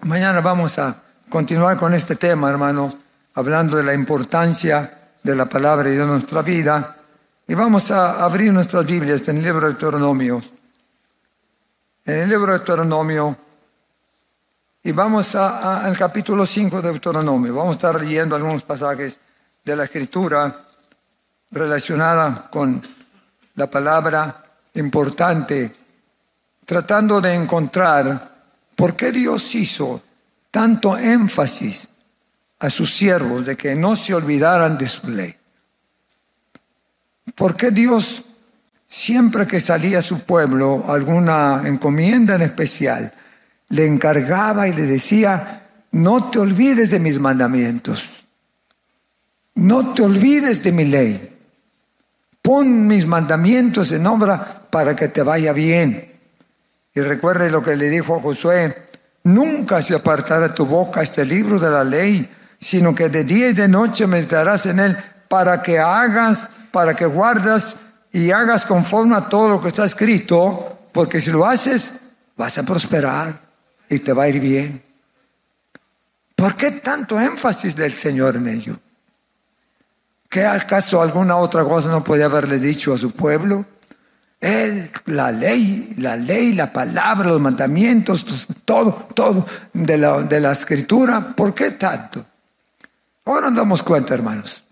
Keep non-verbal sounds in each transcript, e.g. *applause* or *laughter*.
mañana vamos a continuar con este tema, hermano, hablando de la importancia de la palabra de nuestra vida. Y vamos a abrir nuestras Biblias en el libro de Deuteronomio. En el libro de Deuteronomio. Y vamos al capítulo 5 de Deuteronomio. Vamos a estar leyendo algunos pasajes de la Escritura relacionada con la palabra importante tratando de encontrar por qué Dios hizo tanto énfasis a sus siervos de que no se olvidaran de su ley. ¿Por qué Dios siempre que salía a su pueblo alguna encomienda en especial, le encargaba y le decía, no te olvides de mis mandamientos, no te olvides de mi ley, pon mis mandamientos en obra para que te vaya bien. Y recuerde lo que le dijo a Josué, nunca se apartará tu boca este libro de la ley, sino que de día y de noche meditarás en él para que hagas, para que guardas y hagas conforme a todo lo que está escrito, porque si lo haces, vas a prosperar y te va a ir bien. ¿Por qué tanto énfasis del Señor en ello? ¿Qué acaso alguna otra cosa no puede haberle dicho a su pueblo? Él, la ley, la ley, la palabra, los mandamientos, pues, todo, todo de la, de la escritura. ¿Por qué tanto? Ahora nos damos cuenta, hermanos.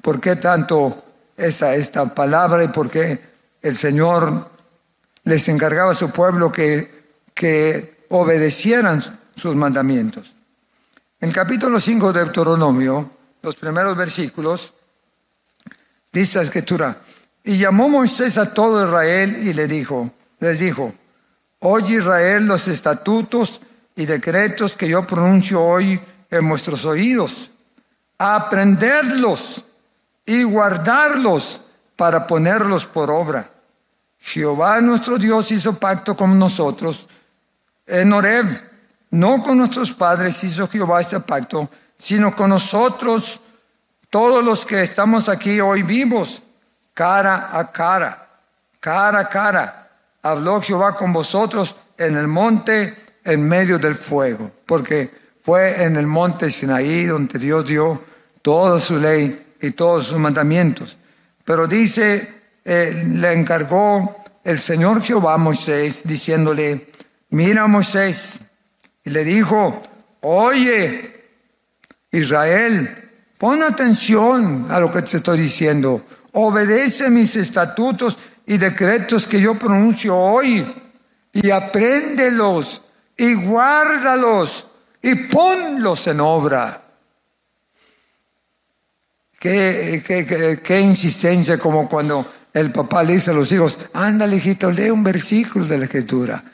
¿Por qué tanto esta, esta palabra y por qué el Señor les encargaba a su pueblo que, que obedecieran sus mandamientos? En el capítulo 5 de Deuteronomio, los primeros versículos, dice la escritura, y llamó Moisés a todo Israel y le dijo, les dijo, oye Israel los estatutos y decretos que yo pronuncio hoy en vuestros oídos, aprenderlos y guardarlos para ponerlos por obra. Jehová nuestro Dios hizo pacto con nosotros en Horeb, no con nuestros padres hizo Jehová este pacto, sino con nosotros, todos los que estamos aquí hoy vivos cara a cara, cara a cara. Habló Jehová con vosotros en el monte en medio del fuego, porque fue en el monte Sinaí donde Dios dio toda su ley y todos sus mandamientos. Pero dice, eh, le encargó el Señor Jehová a Moisés, diciéndole, mira Moisés, y le dijo, oye, Israel, pon atención a lo que te estoy diciendo obedece mis estatutos y decretos que yo pronuncio hoy y apréndelos y guárdalos y ponlos en obra. Qué, insistencia como cuando el papá le dice a los hijos, anda hijito, lee un versículo de la escritura.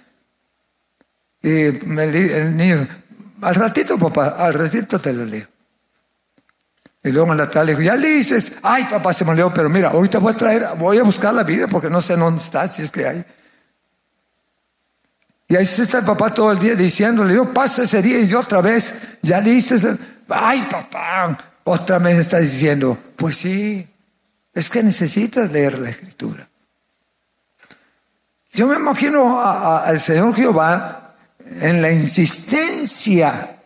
Y el niño, al ratito papá, al ratito te lo leo. Y luego en la tarde dijo, ya le dices, ay papá se me olvidó, pero mira, ahorita voy a traer, voy a buscar la Biblia porque no sé dónde está, si es que hay. Y ahí está el papá todo el día diciéndole, yo pasa ese día y yo otra vez, ya dices, ay papá, otra vez está diciendo, pues sí, es que necesitas leer la escritura. Yo me imagino al Señor Jehová en la insistencia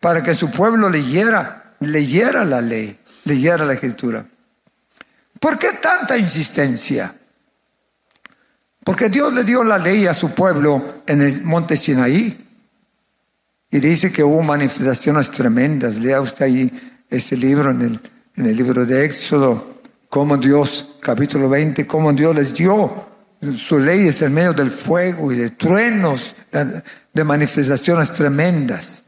para que su pueblo leyera leyera la ley, leyera la escritura. ¿Por qué tanta insistencia? Porque Dios le dio la ley a su pueblo en el monte Sinaí. Y dice que hubo manifestaciones tremendas. Lea usted ahí ese libro en el, en el libro de Éxodo, cómo Dios, capítulo 20, cómo Dios les dio su ley es en medio del fuego y de truenos, de manifestaciones tremendas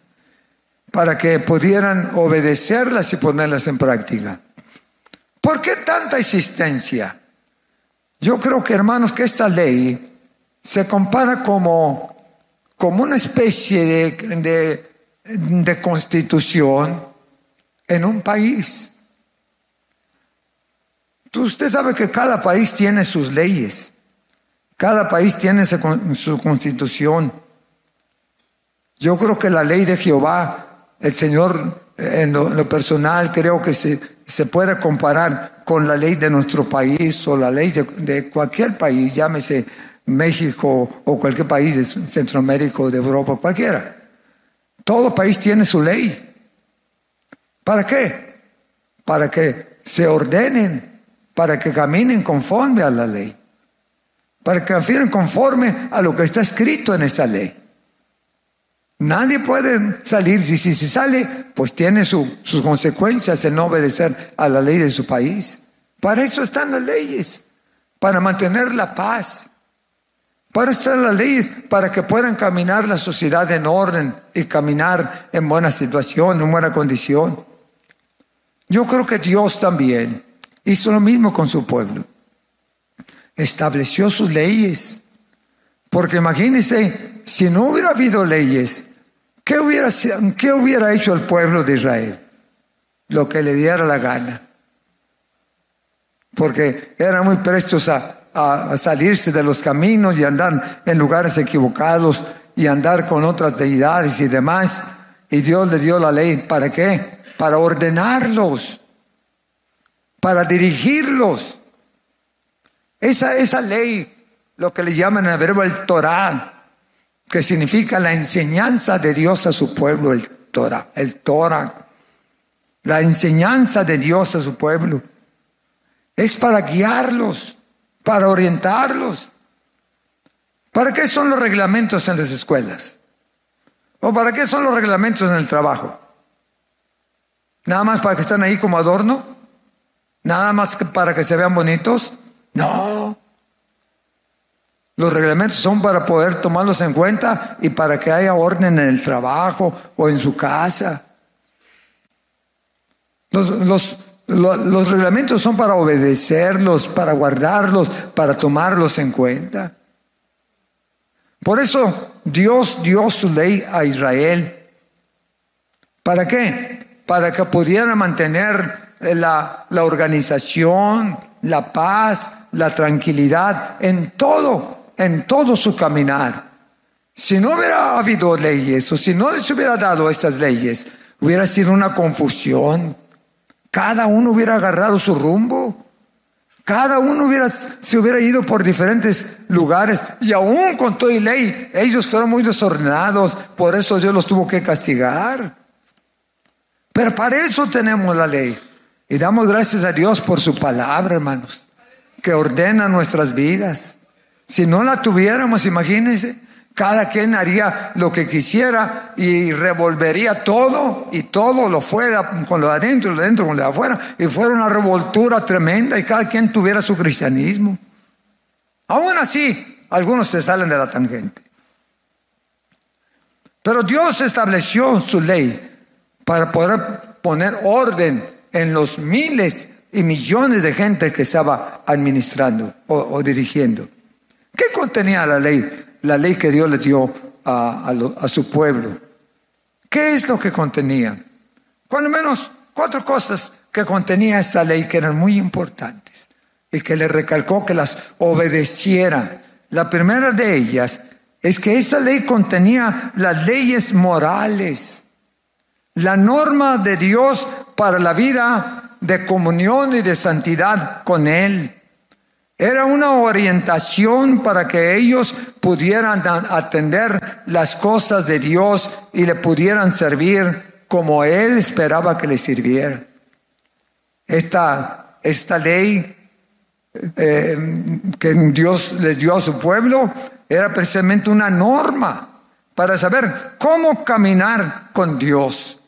para que pudieran obedecerlas y ponerlas en práctica. ¿Por qué tanta insistencia? Yo creo que, hermanos, que esta ley se compara como, como una especie de, de, de constitución en un país. Usted sabe que cada país tiene sus leyes, cada país tiene su constitución. Yo creo que la ley de Jehová, el Señor en lo, personal, creo que se, se, puede comparar con la ley de nuestro país o la ley de, de cualquier país, llámese México o cualquier país de Centroamérica o de Europa, cualquiera. Todo país tiene su ley. ¿Para qué? Para que se ordenen, para que caminen conforme a la ley, para que caminen conforme a lo que está escrito en esa ley. Nadie puede salir, si, si, sale, pues tiene sus consecuencias en no obedecer a la ley de su país. Para eso están las leyes, para mantener la paz. Para eso las leyes, para que puedan caminar la sociedad en orden y caminar en buena situación, en buena condición. Yo creo que Dios también hizo lo mismo con su pueblo. Estableció sus leyes. Porque imagínense, si no hubiera habido leyes, ¿qué hubiera, ¿qué hubiera hecho el pueblo de Israel? Lo que le diera la gana. Porque eran muy prestos a, a salirse de los caminos y andar en lugares equivocados y andar con otras deidades y demás. Y Dios le dio la ley. ¿Para qué? para ordenarlos, para dirigirlos. Esa, esa ley, lo que le llaman en el verbo el Torah, que significa la enseñanza de Dios a su pueblo, el Torah, el Torah, la enseñanza de Dios a su pueblo, es para guiarlos, para orientarlos. ¿Para qué son los reglamentos en las escuelas? ¿O para qué son los reglamentos en el trabajo? Nada más para que estén ahí como adorno. Nada más para que se vean bonitos. No. Los reglamentos son para poder tomarlos en cuenta y para que haya orden en el trabajo o en su casa. Los, reglamentos son para obedecerlos, para guardarlos, para tomarlos en cuenta. Por eso Dios dio su ley a Israel. ¿Para qué? para que pudiera mantener eh, la organización, la paz, la tranquilidad en todo, en todo su caminar. Si no hubiera habido leyes o si no les hubiera dado estas leyes, hubiera sido una confusión. Cada uno hubiera agarrado su rumbo. Cada uno hubiera, se hubiera ido por diferentes lugares y aún con toda ley, ellos fueron muy desordenados, por eso Dios los tuvo que castigar. Pero para eso tenemos la ley. Y damos gracias a Dios por su palabra, hermanos, que ordena nuestras vidas. Si no la tuviéramos, imagínense, cada quien haría lo que quisiera y revolvería todo y todo lo fuera con lo de adentro, lo de adentro con lo de afuera y fuera una revoltura tremenda y cada quien tuviera su cristianismo. Aún así, algunos se salen de la tangente. Pero Dios estableció su ley para poder poner orden en los miles y millones de gente que estaba administrando o, dirigiendo. ¿Qué contenía la ley? La ley que Dios le dio a, su pueblo. ¿Qué es lo que contenía? Cuando menos cuatro cosas que contenía esta ley que eran muy importantes y que le recalcó que las obedecieran. La primera de ellas es que esa ley contenía las leyes morales la norma de Dios para la vida de comunión y de santidad con Él. Era una orientación para que ellos pudieran atender las cosas de Dios y le pudieran servir como Él esperaba que le sirviera. Esta, esta ley eh, que Dios les dio a su pueblo era precisamente una norma para saber cómo caminar con Dios.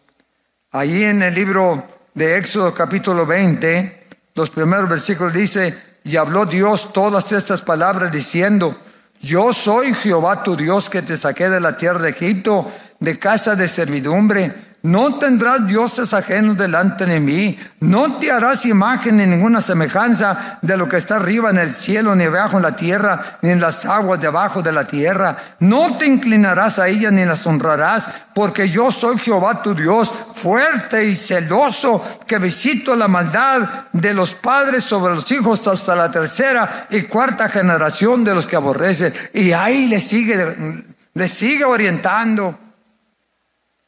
Allí en el libro de Éxodo capítulo 20, los primeros versículos dice, y habló Dios todas estas palabras diciendo, yo soy Jehová tu Dios que te saqué de la tierra de Egipto, de casa de servidumbre. No tendrás dioses ajenos delante de mí, no te harás imagen ni ninguna semejanza de lo que está arriba en el cielo, ni abajo en la tierra, ni en las aguas debajo de la tierra. No te inclinarás a ella ni las honrarás, porque yo soy Jehová tu Dios, fuerte y celoso, que visito la maldad de los padres sobre los hijos hasta la tercera y cuarta generación de los que aborrecen. Y ahí le sigue, le sigue orientando.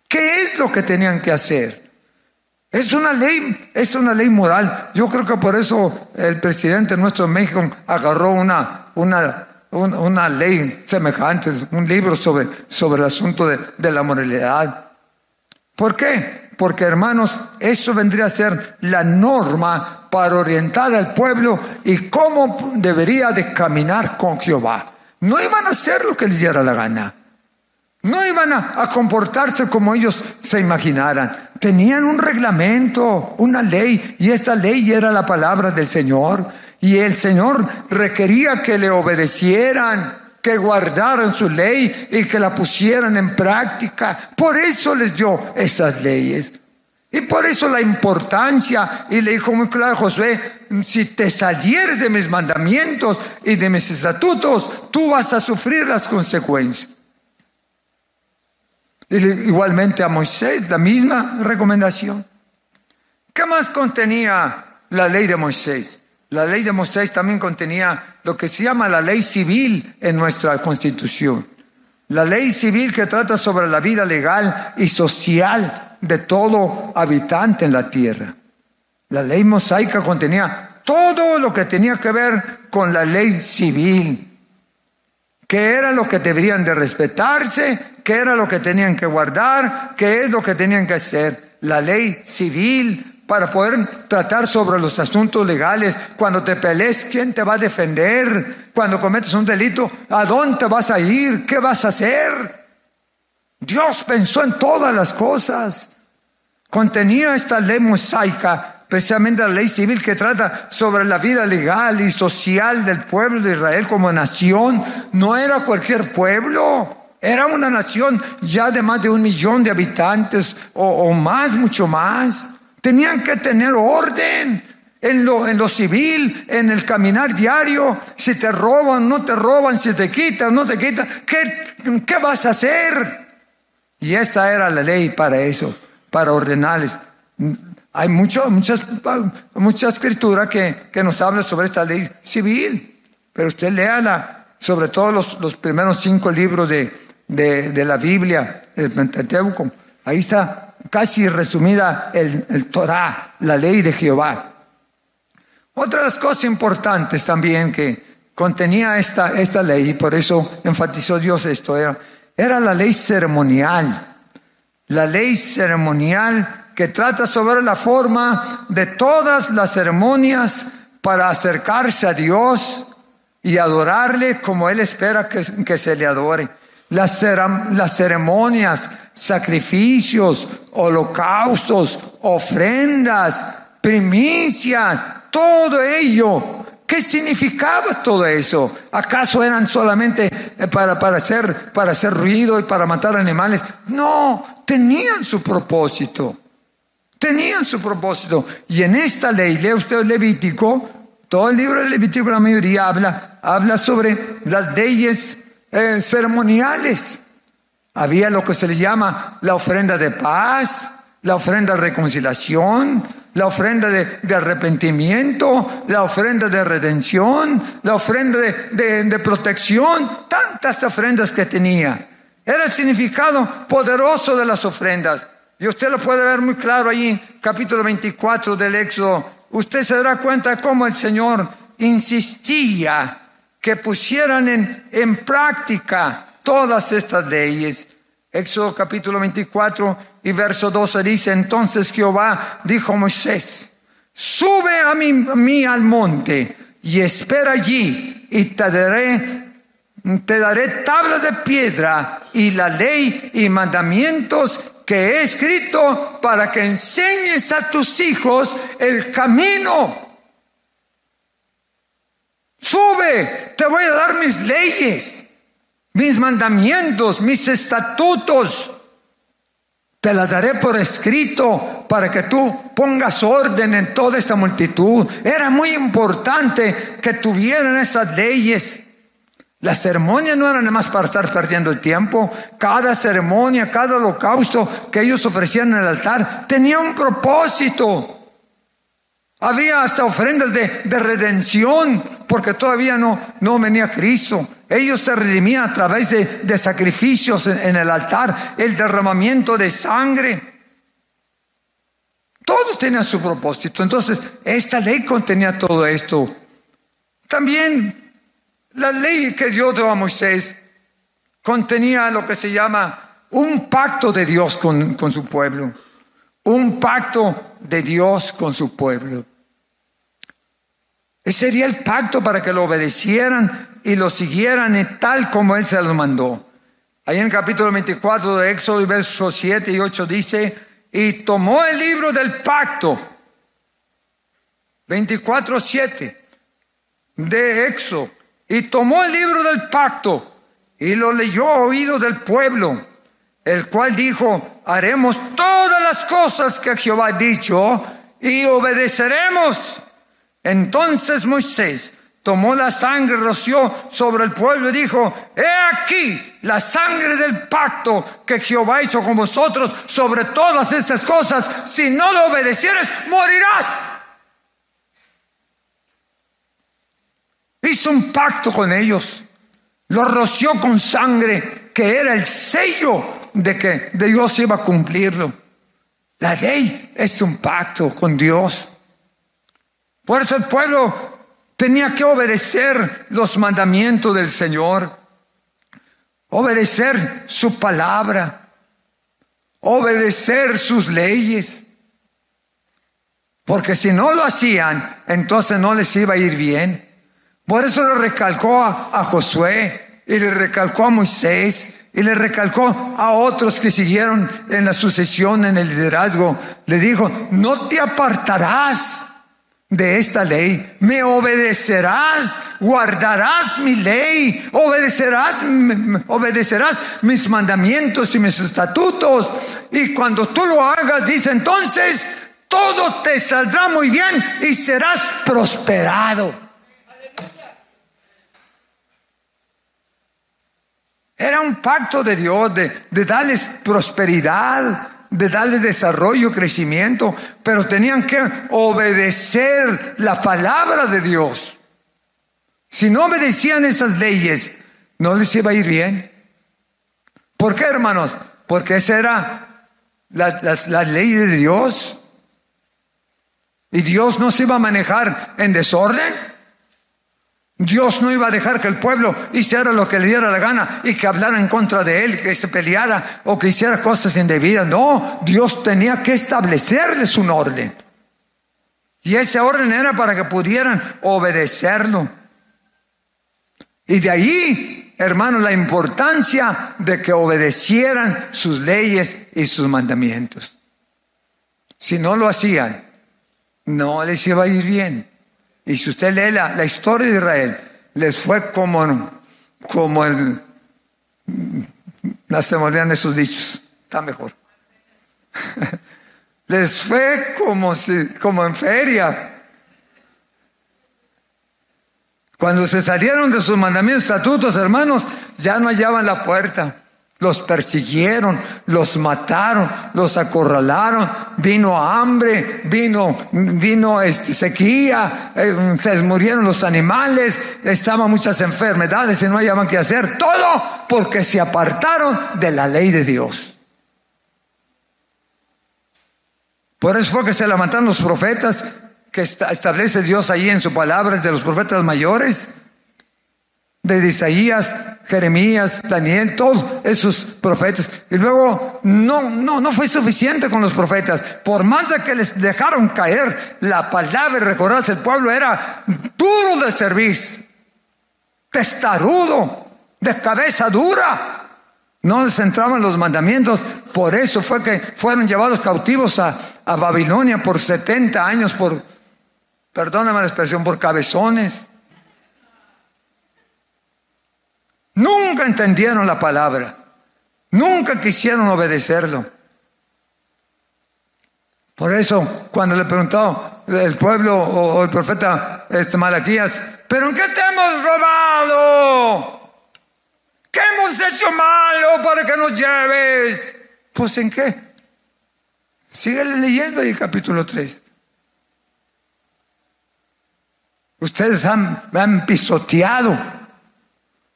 ¿Qué es lo que tenían que hacer? Es una ley, es una ley moral. Yo creo que por eso el presidente nuestro de México agarró una, una, una, ley semejante, un libro sobre, sobre el asunto de, de la moralidad. ¿Por qué? Porque hermanos, eso vendría a ser la norma para orientar al pueblo y cómo debería de caminar con Jehová. No iban a hacer lo que les diera la gana. No iban a, comportarse como ellos se imaginaran. Tenían un reglamento, una ley, y esta ley era la palabra del Señor. Y el Señor requería que le obedecieran, que guardaran su ley y que la pusieran en práctica. Por eso les dio esas leyes. Y por eso la importancia, y le dijo muy claro a Josué, si te salieres de mis mandamientos y de mis estatutos, tú vas a sufrir las consecuencias. Igualmente a Moisés, la misma recomendación. ¿Qué más contenía la ley de Moisés? La ley de Moisés también contenía lo que se llama la ley civil en nuestra constitución. La ley civil que trata sobre la vida legal y social de todo habitante en la tierra. La ley mosaica contenía todo lo que tenía que ver con la ley civil, que era lo que deberían de respetarse qué era lo que tenían que guardar, qué es lo que tenían que hacer. La ley civil para poder tratar sobre los asuntos legales. Cuando te pelees, ¿quién te va a defender? Cuando cometes un delito, ¿a dónde vas a ir? ¿Qué vas a hacer? Dios pensó en todas las cosas. Contenía esta ley mosaica, especialmente la ley civil que trata sobre la vida legal y social del pueblo de Israel como nación. No era cualquier pueblo. Era una nación ya de más de un millón de habitantes o, más, mucho más. Tenían que tener orden en lo, en lo civil, en el caminar diario. Si te roban, no te roban, si te quitan, no te quitan. ¿Qué, qué vas a hacer? Y esa era la ley para eso, para ordenarles. Hay mucho, muchas, mucha escritura que, que nos habla sobre esta ley civil, pero usted léala, sobre todo los, los primeros cinco libros de, de, la Biblia, el Pentateuco. Ahí está casi resumida el, el Torah, la ley de Jehová. Otra de las cosas importantes también que contenía esta, esta ley, y por eso enfatizó Dios esto, era, era la ley ceremonial. La ley ceremonial que trata sobre la forma de todas las ceremonias para acercarse a Dios y adorarle como Él espera que, que se le adore las, las ceremonias, sacrificios, holocaustos, ofrendas, primicias, todo ello. ¿Qué significaba todo eso? ¿Acaso eran solamente eh, para, para, hacer, para hacer ruido y para matar animales? No, tenían su propósito. Tenían su propósito. Y en esta ley, lee usted el Levítico, todo el libro de Levítico, la mayoría habla, habla sobre las leyes ceremoniales. Había lo que se le llama la ofrenda de paz, la ofrenda de reconciliación, la ofrenda de, arrepentimiento, la ofrenda de redención, la ofrenda de, de, protección, tantas ofrendas que tenía. Era el significado poderoso de las ofrendas. Y usted lo puede ver muy claro ahí, capítulo 24 del Éxodo. Usted se dará cuenta cómo el Señor insistía que pusieran en, en práctica todas estas leyes. Éxodo capítulo 24 y verso 12 dice, entonces Jehová dijo a Moisés, sube a mí, al monte y espera allí y te daré, te daré tablas de piedra y la ley y mandamientos que he escrito para que enseñes a tus hijos el camino Sube, te voy a dar mis leyes, mis mandamientos, mis estatutos. Te las daré por escrito para que tú pongas orden en toda esta multitud. Era muy importante que tuvieran esas leyes. Las ceremonias no eran nada más para estar perdiendo el tiempo. Cada ceremonia, cada holocausto que ellos ofrecían en el altar tenía un propósito. Había hasta ofrendas de, redención, porque todavía no, no venía Cristo. Ellos se redimían a través de, sacrificios en, el altar, el derramamiento de sangre. Todos tenían su propósito. Entonces, esta ley contenía todo esto. También la ley que Dios dio a Moisés contenía lo que se llama un pacto de Dios con, con su pueblo. Un pacto de Dios con su pueblo. Ese sería el pacto para que lo obedecieran y lo siguieran tal como Él se los mandó. Ahí en el capítulo 24 de Éxodo, versos 7 y 8 dice, y tomó el libro del pacto, 24, 7 de Éxodo, y tomó el libro del pacto y lo leyó a oído del pueblo, el cual dijo, haremos todas las cosas que Jehová ha dicho y obedeceremos. Entonces Moisés tomó la sangre, roció sobre el pueblo y dijo, he aquí la sangre del pacto que Jehová hizo con vosotros sobre todas estas cosas. Si no lo obedecieres, morirás. Hizo un pacto con ellos, lo roció con sangre, que era el sello de que Dios iba a cumplirlo. La ley es un pacto con Dios. Por eso el pueblo tenía que obedecer los mandamientos del Señor, obedecer su palabra, obedecer sus leyes. Porque si no lo hacían, entonces no les iba a ir bien. Por eso le recalcó a, Josué y le recalcó a Moisés y le recalcó a otros que siguieron en la sucesión, en el liderazgo. Le dijo, no te apartarás de esta ley. Me obedecerás, guardarás mi ley, obedecerás, obedecerás mis mandamientos y mis estatutos. Y cuando tú lo hagas, dice entonces, todo te saldrá muy bien y serás prosperado. Era un pacto de Dios de, de darles prosperidad, de darle desarrollo, crecimiento, pero tenían que obedecer la palabra de Dios. Si no obedecían esas leyes, no les iba a ir bien. ¿Por qué, hermanos? Porque esa era la, la ley de Dios. Y Dios no se iba a manejar en desorden. Dios no iba a dejar que el pueblo hiciera lo que le diera la gana y que hablara en contra de él, que se peleara o que hiciera cosas indebidas. No, Dios tenía que establecerles un orden. Y ese orden era para que pudieran obedecerlo. Y de ahí, hermanos, la importancia de que obedecieran sus leyes y sus mandamientos. Si no lo hacían, no les iba a ir bien. Y si usted lee la, historia de Israel, les fue como, como el... No se me olvidan esos dichos, está mejor. *laughs* les fue como, si, como en feria. Cuando se salieron de sus mandamientos, estatutos, hermanos, ya no hallaban la puerta. Los persiguieron, los mataron, los acorralaron, vino hambre, vino, vino este, sequía, eh, se murieron los animales, estaban muchas enfermedades y no hallaban qué hacer. Todo porque se apartaron de la ley de Dios. Por eso fue que se levantaron los profetas que establece Dios allí en su palabra, de los profetas mayores de Isaías, Jeremías, Daniel, todos esos profetas. Y luego no, no, no fue suficiente con los profetas. Por más de que les dejaron caer la palabra y recordarse el pueblo era duro de servir, testarudo, de cabeza dura. No les entraban los mandamientos. Por eso fue que fueron llevados cautivos a, a Babilonia por 70 años, por, perdóname la expresión, por cabezones. Nunca entendieron la palabra. Nunca quisieron obedecerlo. Por eso, cuando le preguntó el pueblo o, el profeta este, Malaquías, ¿pero en qué te hemos robado? ¿Qué hemos hecho malo para que nos lleves? Pues en qué? Sigue leyendo ahí capítulo 3. Ustedes han, me han pisoteado,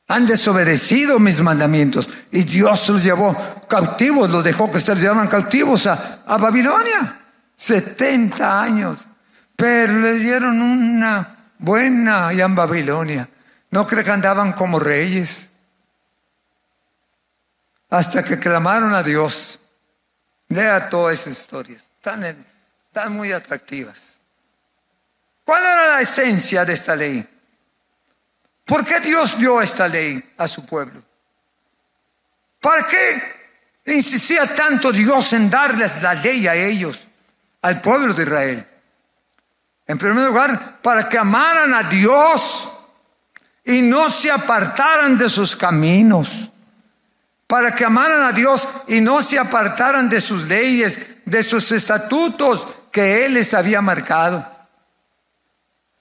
han desobedecido mis mandamientos y Dios los llevó cautivos, los dejó que se los llevaran cautivos a, a Babilonia. 70 años, pero les dieron una buena allá en Babilonia. No creo que andaban como reyes. Hasta que clamaron a Dios. Lea todas esas historias. Están, están muy atractivas. ¿Cuál era la esencia de esta ley? ¿Por qué Dios dio esta ley a su pueblo? ¿Para qué insistía tanto Dios en darles la ley a ellos? al pueblo de Israel. En primer lugar, para que amaran a Dios y no se apartaran de sus caminos. Para que amaran a Dios y no se apartaran de sus leyes, de sus estatutos que Él les había marcado.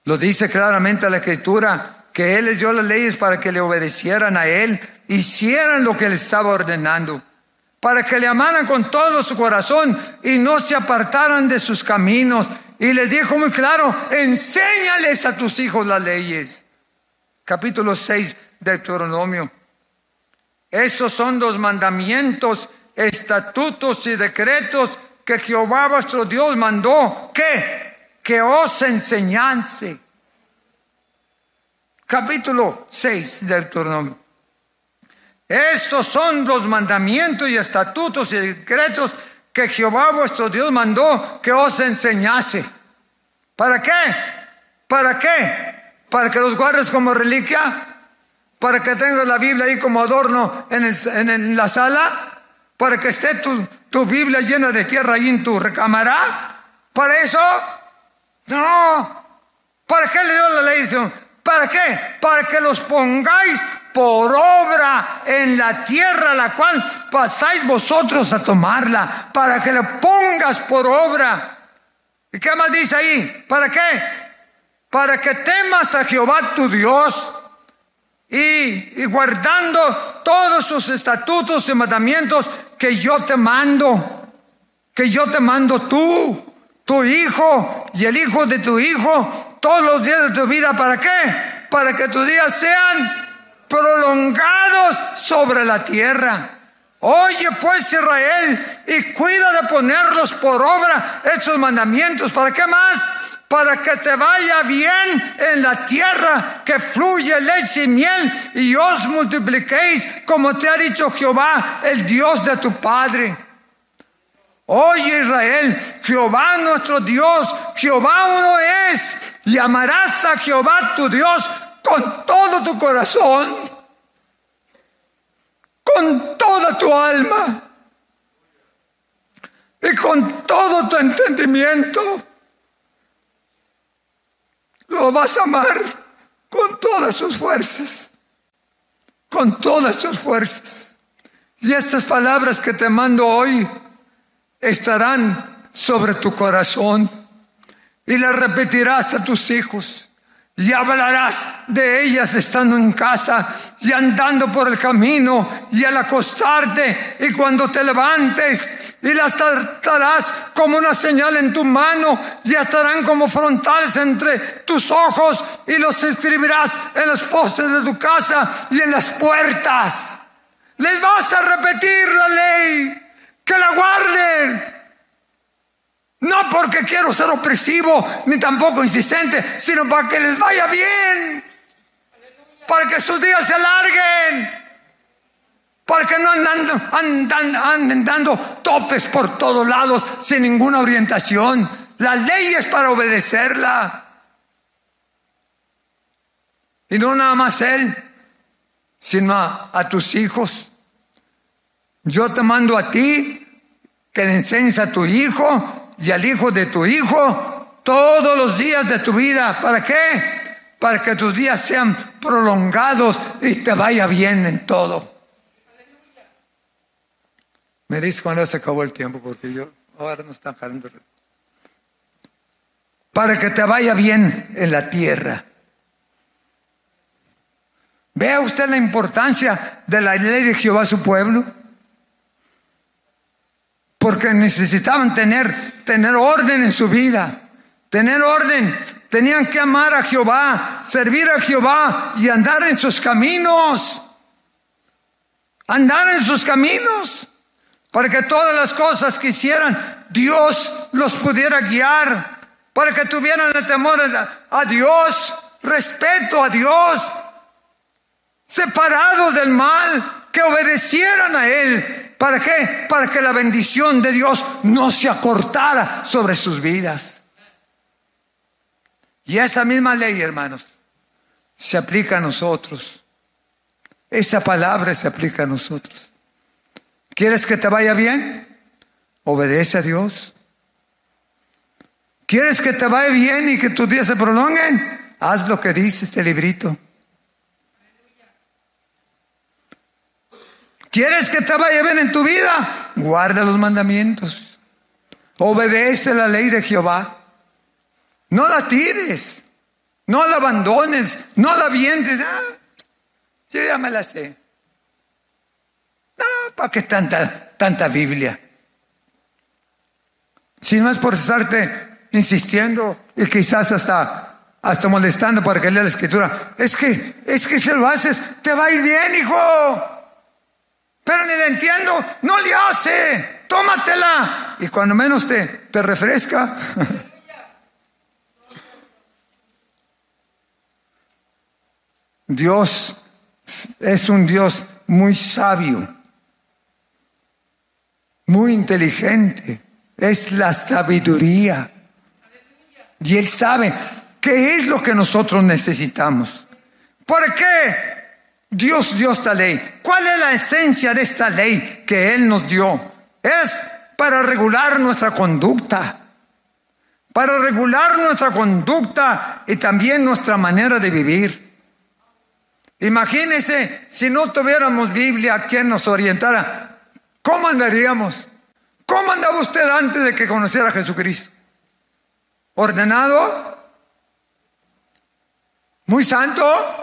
Lo dice claramente la Escritura, que Él les dio las leyes para que le obedecieran a Él, hicieran lo que Él estaba ordenando para que le amaran con todo su corazón y no se apartaran de sus caminos. Y les dijo muy claro, enséñales a tus hijos las leyes. Capítulo 6 de Deuteronomio. Esos son los mandamientos, estatutos y decretos que Jehová vuestro Dios mandó. ¿Qué? Que os enseñase. Capítulo 6 de Deuteronomio. Estos son los mandamientos y estatutos y decretos que Jehová vuestro Dios mandó que os enseñase. ¿Para qué? ¿Para qué? ¿Para que los guardes como reliquia? ¿Para que tengas la Biblia ahí como adorno en, la sala? ¿Para que esté tu, tu, Biblia llena de tierra ahí en tu recámara? ¿Para eso? No. ¿Para qué le dio la ley? ¿Para qué? Para que los pongáis por obra en la tierra la cual pasáis vosotros a tomarla, para que la pongas por obra. ¿Y qué más dice ahí? ¿Para qué? Para que temas a Jehová tu Dios y, y guardando todos sus estatutos y mandamientos que yo te mando, que yo te mando tú, tu hijo y el hijo de tu hijo, todos los días de tu vida. ¿Para qué? Para que tus días sean prolongados sobre la tierra. Oye pues Israel y cuida de ponerlos por obra estos mandamientos. ¿Para qué más? Para que te vaya bien en la tierra que fluye leche y miel y os multipliquéis como te ha dicho Jehová, el Dios de tu Padre. Oye Israel, Jehová nuestro Dios, Jehová uno es, y amarás a Jehová tu Dios con todo tu corazón, con toda tu alma y con todo tu entendimiento. Lo vas a amar con todas sus fuerzas, con todas sus fuerzas. Y estas palabras que te mando hoy estarán sobre tu corazón y las repetirás a tus hijos y hablarás de ellas estando en casa y andando por el camino y al acostarte y cuando te levantes y las tratarás como una señal en tu mano y estarán como frontales entre tus ojos y los escribirás en los postes de tu casa y en las puertas. Les vas a repetir la ley, que la guarden no porque quiero ser opresivo ni tampoco insistente, sino para que les vaya bien. Para que sus días se alarguen. Para que no andan, anden dando topes por todos lados sin ninguna orientación. La ley es para obedecerla. Y no nada más él, sino a, a tus hijos. Yo te mando a ti que le enseñes a tu hijo y al hijo de tu hijo todos los días de tu vida. ¿Para qué? Para que tus días sean prolongados y te vaya bien en todo. Me dice cuando se acabó el tiempo, porque yo ahora no están jalando. para que te vaya bien en la tierra. ¿Vea usted la importancia de la ley de Jehová su pueblo? Porque necesitaban tener, tener orden en su vida, tener orden. Tenían que amar a Jehová, servir a Jehová y andar en sus caminos. Andar en sus caminos. Para que todas las cosas que hicieran, Dios los pudiera guiar. Para que tuvieran el temor a Dios, respeto a Dios, separados del mal, que obedecieran a Él. ¿Para qué? Para que la bendición de Dios no se acortara sobre sus vidas. Y esa misma ley, hermanos, se aplica a nosotros. Esa palabra se aplica a nosotros. ¿Quieres que te vaya bien? Obedece a Dios. ¿Quieres que te vaya bien y que tus días se prolonguen? Haz lo que dice este librito. ¿Quieres que te vaya bien en tu vida? Guarda los mandamientos. Obedece la ley de Jehová. No la tires. No la abandones. No la vientes. Ah, yo ya me la sé. No, ¿para qué tanta, tanta Biblia? Si no es por estarte insistiendo y quizás hasta, hasta molestando para que lea la escritura. Es que, es que si lo haces, te va a ir bien, hijo pero ni le entiendo, no le hace, tómatela. Y cuando menos te, te refresca. Dios es un Dios muy sabio, muy inteligente, es la sabiduría. Y Él sabe qué es lo que nosotros necesitamos. ¿Por qué? Dios dio esta ley. ¿Cuál es la esencia de esta ley que Él nos dio? Es para regular nuestra conducta, para regular nuestra conducta y también nuestra manera de vivir. Imagínese si no tuviéramos Biblia quien nos orientara, ¿cómo andaríamos? ¿Cómo andaba usted antes de que conociera a Jesucristo? ¿Ordenado? ¿Muy santo?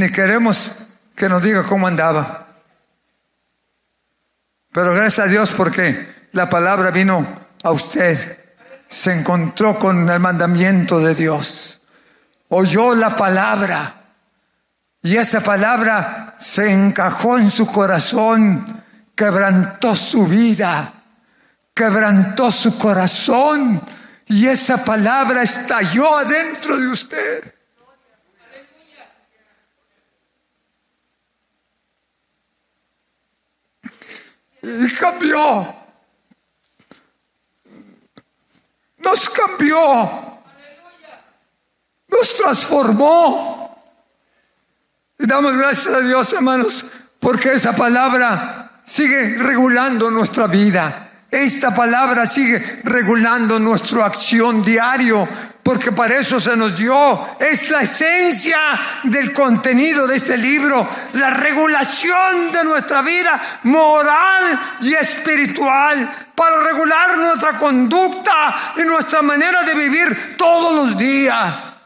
Ni queremos que nos diga cómo andaba. Pero gracias a Dios porque la palabra vino a usted, se encontró con el mandamiento de Dios, oyó la palabra. Y esa palabra se encajó en su corazón, quebrantó su vida, quebrantó su corazón. Y esa palabra estalló adentro de usted. Y cambió. Nos cambió. Nos transformó. Y damos gracias a Dios, hermanos, porque esa palabra sigue regulando nuestra vida. Esta palabra sigue regulando nuestra acción diario, porque para eso se nos dio. Es la esencia del contenido de este libro, la regulación de nuestra vida moral y espiritual, para regular nuestra conducta y nuestra manera de vivir todos los días.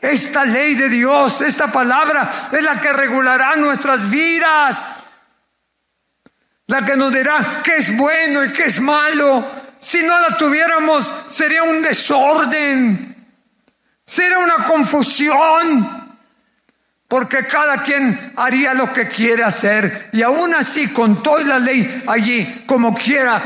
Esta ley de Dios, esta palabra es la que regulará nuestras vidas, la que nos dirá qué es bueno y qué es malo si no la tuviéramos, sería un desorden, sería una confusión, porque cada quien haría lo que quiere hacer. Y aún así, con toda la ley allí, como quiera,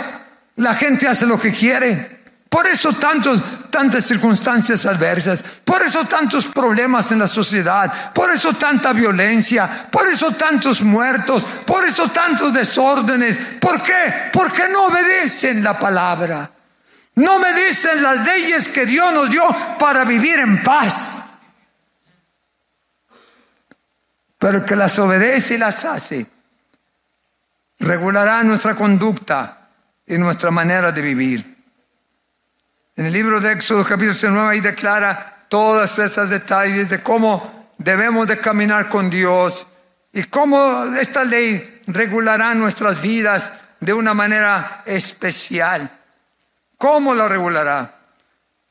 la gente hace lo que quiere. Por eso tantos, tantas circunstancias adversas, por eso tantos problemas en la sociedad, por eso tanta violencia, por eso tantos muertos, por eso tantos desórdenes. ¿Por qué? Porque no obedecen la palabra. No obedecen las leyes que Dios nos dio para vivir en paz. Pero que las obedece y las hace, regulará nuestra conducta y nuestra manera de vivir. En el libro de Éxodo capítulo 9 ahí declara todas esas detalles de cómo debemos de caminar con Dios y cómo esta ley regulará nuestras vidas de una manera especial. ¿Cómo la regulará?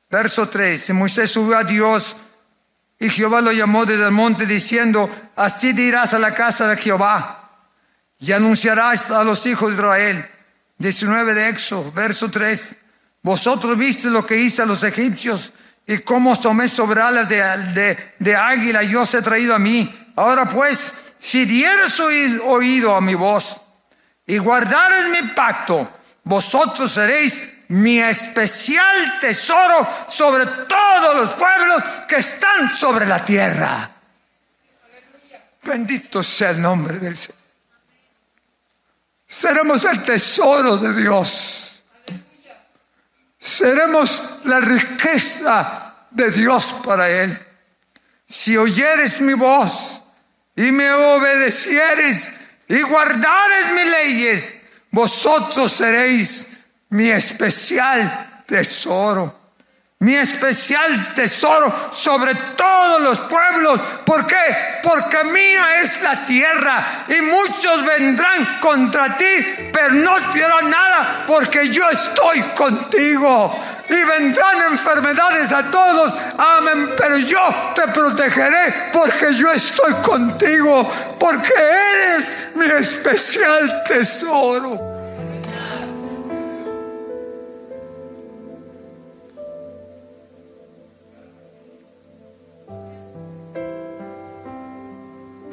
Verso 3. Moisés subió a Dios y Jehová lo llamó desde el monte diciendo, así dirás a la casa de Jehová y anunciarás a los hijos de Israel. 19 de Éxodo, verso 3. Vosotros viste lo que hice a los egipcios y cómo tomé sobre alas de, águila y os he traído a mí. Ahora pues, si dieres oído a mi voz y guardares mi pacto, vosotros seréis mi especial tesoro sobre todos los pueblos que están sobre la tierra. Bendito sea el nombre del Señor. Seremos el tesoro de Dios. Seremos la riqueza de Dios para Él. Si oyeres mi voz y me obedecieres y guardares mis leyes, vosotros seréis mi especial tesoro. Mi especial tesoro sobre todos los pueblos. ¿Por qué? Porque mía es la tierra y muchos vendrán contra ti, pero no te nada porque yo estoy contigo. Y vendrán enfermedades a todos, amén, pero yo te protegeré porque yo estoy contigo, porque eres mi especial tesoro.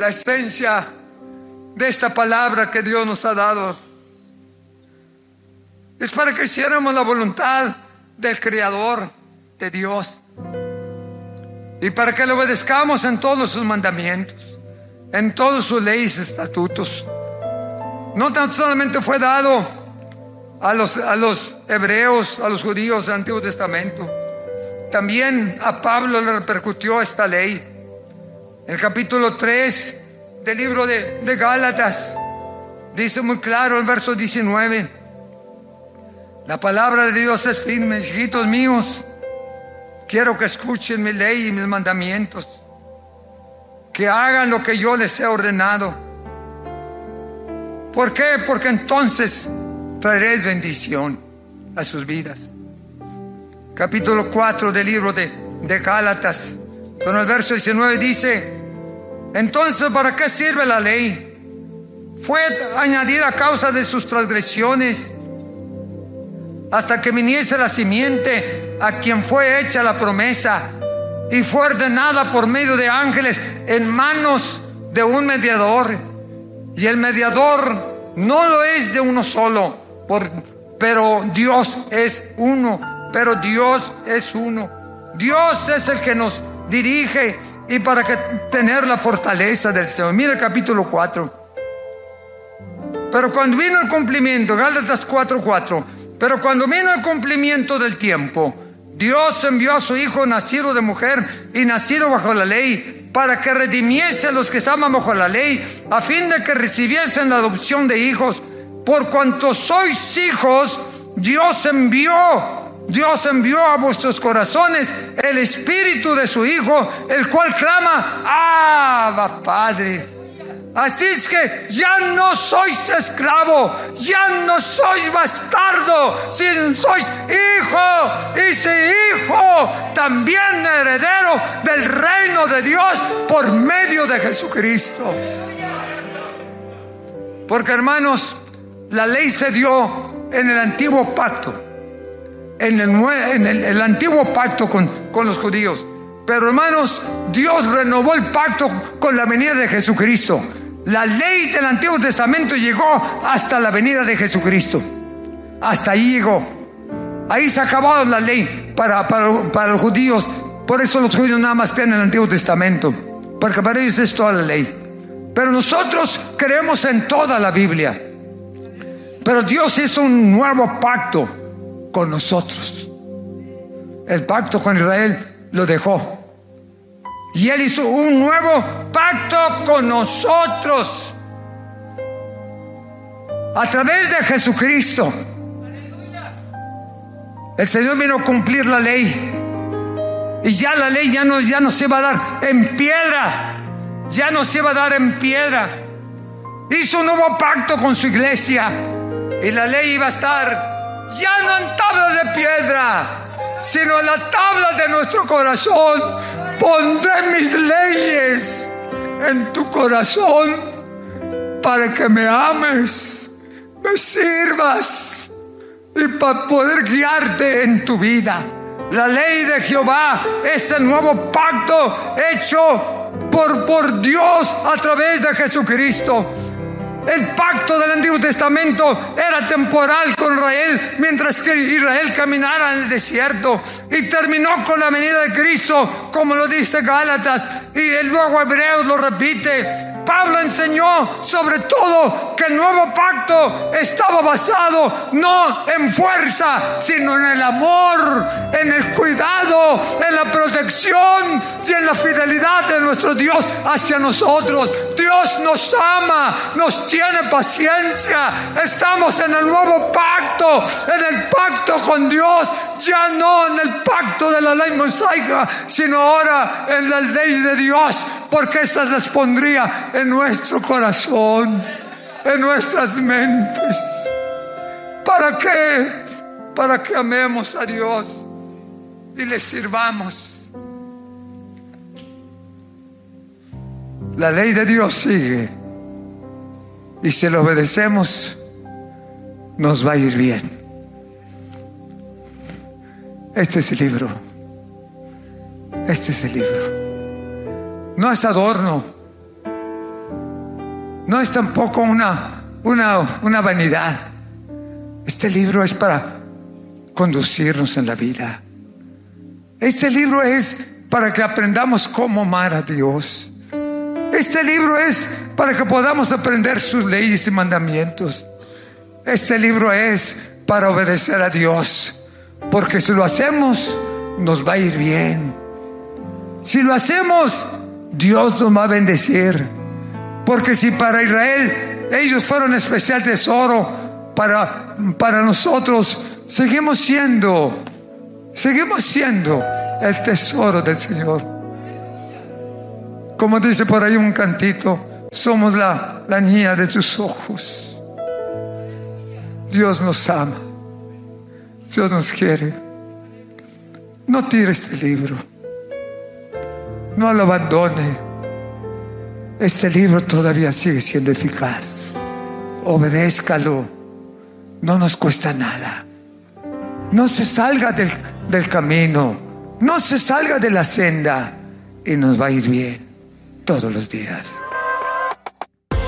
La esencia de esta palabra que Dios nos ha dado. Es para que hiciéramos la voluntad del Creador, de Dios. Y para que le obedezcamos en todos sus mandamientos, en todas sus leyes estatutos. No tan solamente fue dado a los, a los hebreos, a los judíos del Antiguo Testamento. También a Pablo le repercutió esta ley. El capítulo 3 del libro de, Gálatas dice muy claro el verso 19. La palabra de Dios es firme, hijitos míos. Quiero que escuchen mi ley y mis mandamientos. Que hagan lo que yo les he ordenado. ¿Por qué? Porque entonces traeréis bendición a sus vidas. Capítulo 4 del libro de, de Gálatas. Pero el verso 19 dice, entonces, ¿para qué sirve la ley? Fue añadida a causa de sus transgresiones hasta que viniese la simiente a quien fue hecha la promesa y fue ordenada por medio de ángeles en manos de un mediador. Y el mediador no lo es de uno solo, pero Dios es uno, pero Dios es uno. Dios es el que nos dirige y para que tener la fortaleza del Señor. Mira el capítulo 4. Pero cuando vino el cumplimiento, Gálatas 4:4, pero cuando vino el cumplimiento del tiempo, Dios envió a su Hijo nacido de mujer y nacido bajo la ley, para que redimiese a los que estaban bajo la ley, a fin de que recibiesen la adopción de hijos. Por cuanto sois hijos, Dios envió Dios envió a vuestros corazones el espíritu de su Hijo, el cual clama, Abba Padre. Así es que ya no sois esclavo, ya no sois bastardo, sino sois hijo y si hijo, también heredero del reino de Dios por medio de Jesucristo. Porque hermanos, la ley se dio en el antiguo pacto en el, antiguo pacto con, los judíos. Pero hermanos, Dios renovó el pacto con la venida de Jesucristo. La ley del Antiguo Testamento llegó hasta la venida de Jesucristo. Hasta ahí llegó. Ahí se acabó la ley para, los judíos. Por eso los judíos nada más tienen el Antiguo Testamento. Porque para ellos es toda la ley. Pero nosotros creemos en toda la Biblia. Pero Dios hizo un nuevo pacto con nosotros. El pacto con Israel lo dejó. Y Él hizo un nuevo pacto con nosotros. A través de Jesucristo. El Señor vino a cumplir la ley. Y ya la ley ya no, ya no se va a dar en piedra. Ya no se va a dar en piedra. Hizo un nuevo pacto con su iglesia. Y la ley iba a estar ya no en tablas de piedra, sino en la tabla de nuestro corazón. Pondré mis leyes en tu corazón para que me ames, me sirvas y para poder guiarte en tu vida. La ley de Jehová es el nuevo pacto hecho por, por Dios a través de Jesucristo. El pacto del Antiguo Testamento era temporal con Israel mientras que Israel caminara en el desierto y terminó con la venida de Cristo, como lo dice Gálatas, y el luego Hebreos lo repite. Pablo enseñó sobre todo que el nuevo pacto estaba basado no en fuerza, sino en el amor, en el cuidado, en la protección y en la fidelidad de nuestro Dios hacia nosotros. Dios nos ama, nos tiene paciencia. Estamos en el nuevo pacto, en el pacto con Dios, ya no en el pacto de la ley mosaica, sino ahora en la ley de Dios porque esas las pondría en nuestro corazón, en nuestras mentes. ¿Para qué? Para que amemos a Dios y le sirvamos. La ley de Dios sigue y si le obedecemos, nos va a ir bien. Este es el libro. Este es el libro no es adorno, no es tampoco una, una, una vanidad. Este libro es para conducirnos en la vida. Este libro es para que aprendamos cómo amar a Dios. Este libro es para que podamos aprender sus leyes y mandamientos. Este libro es para obedecer a Dios. Porque si lo hacemos, nos va a ir bien. Si lo hacemos, Dios nos va a bendecir. Porque si para Israel ellos fueron especial tesoro, para, para nosotros seguimos siendo, seguimos siendo el tesoro del Señor. Como dice por ahí un cantito, somos la, la niña de tus ojos. Dios nos ama. Dios nos quiere. No tire este libro. No lo abandone. Este libro todavía sigue siendo eficaz. Obedézcalo. No nos cuesta nada. No se salga del, del camino. No se salga de la senda. Y nos va a ir bien todos los días.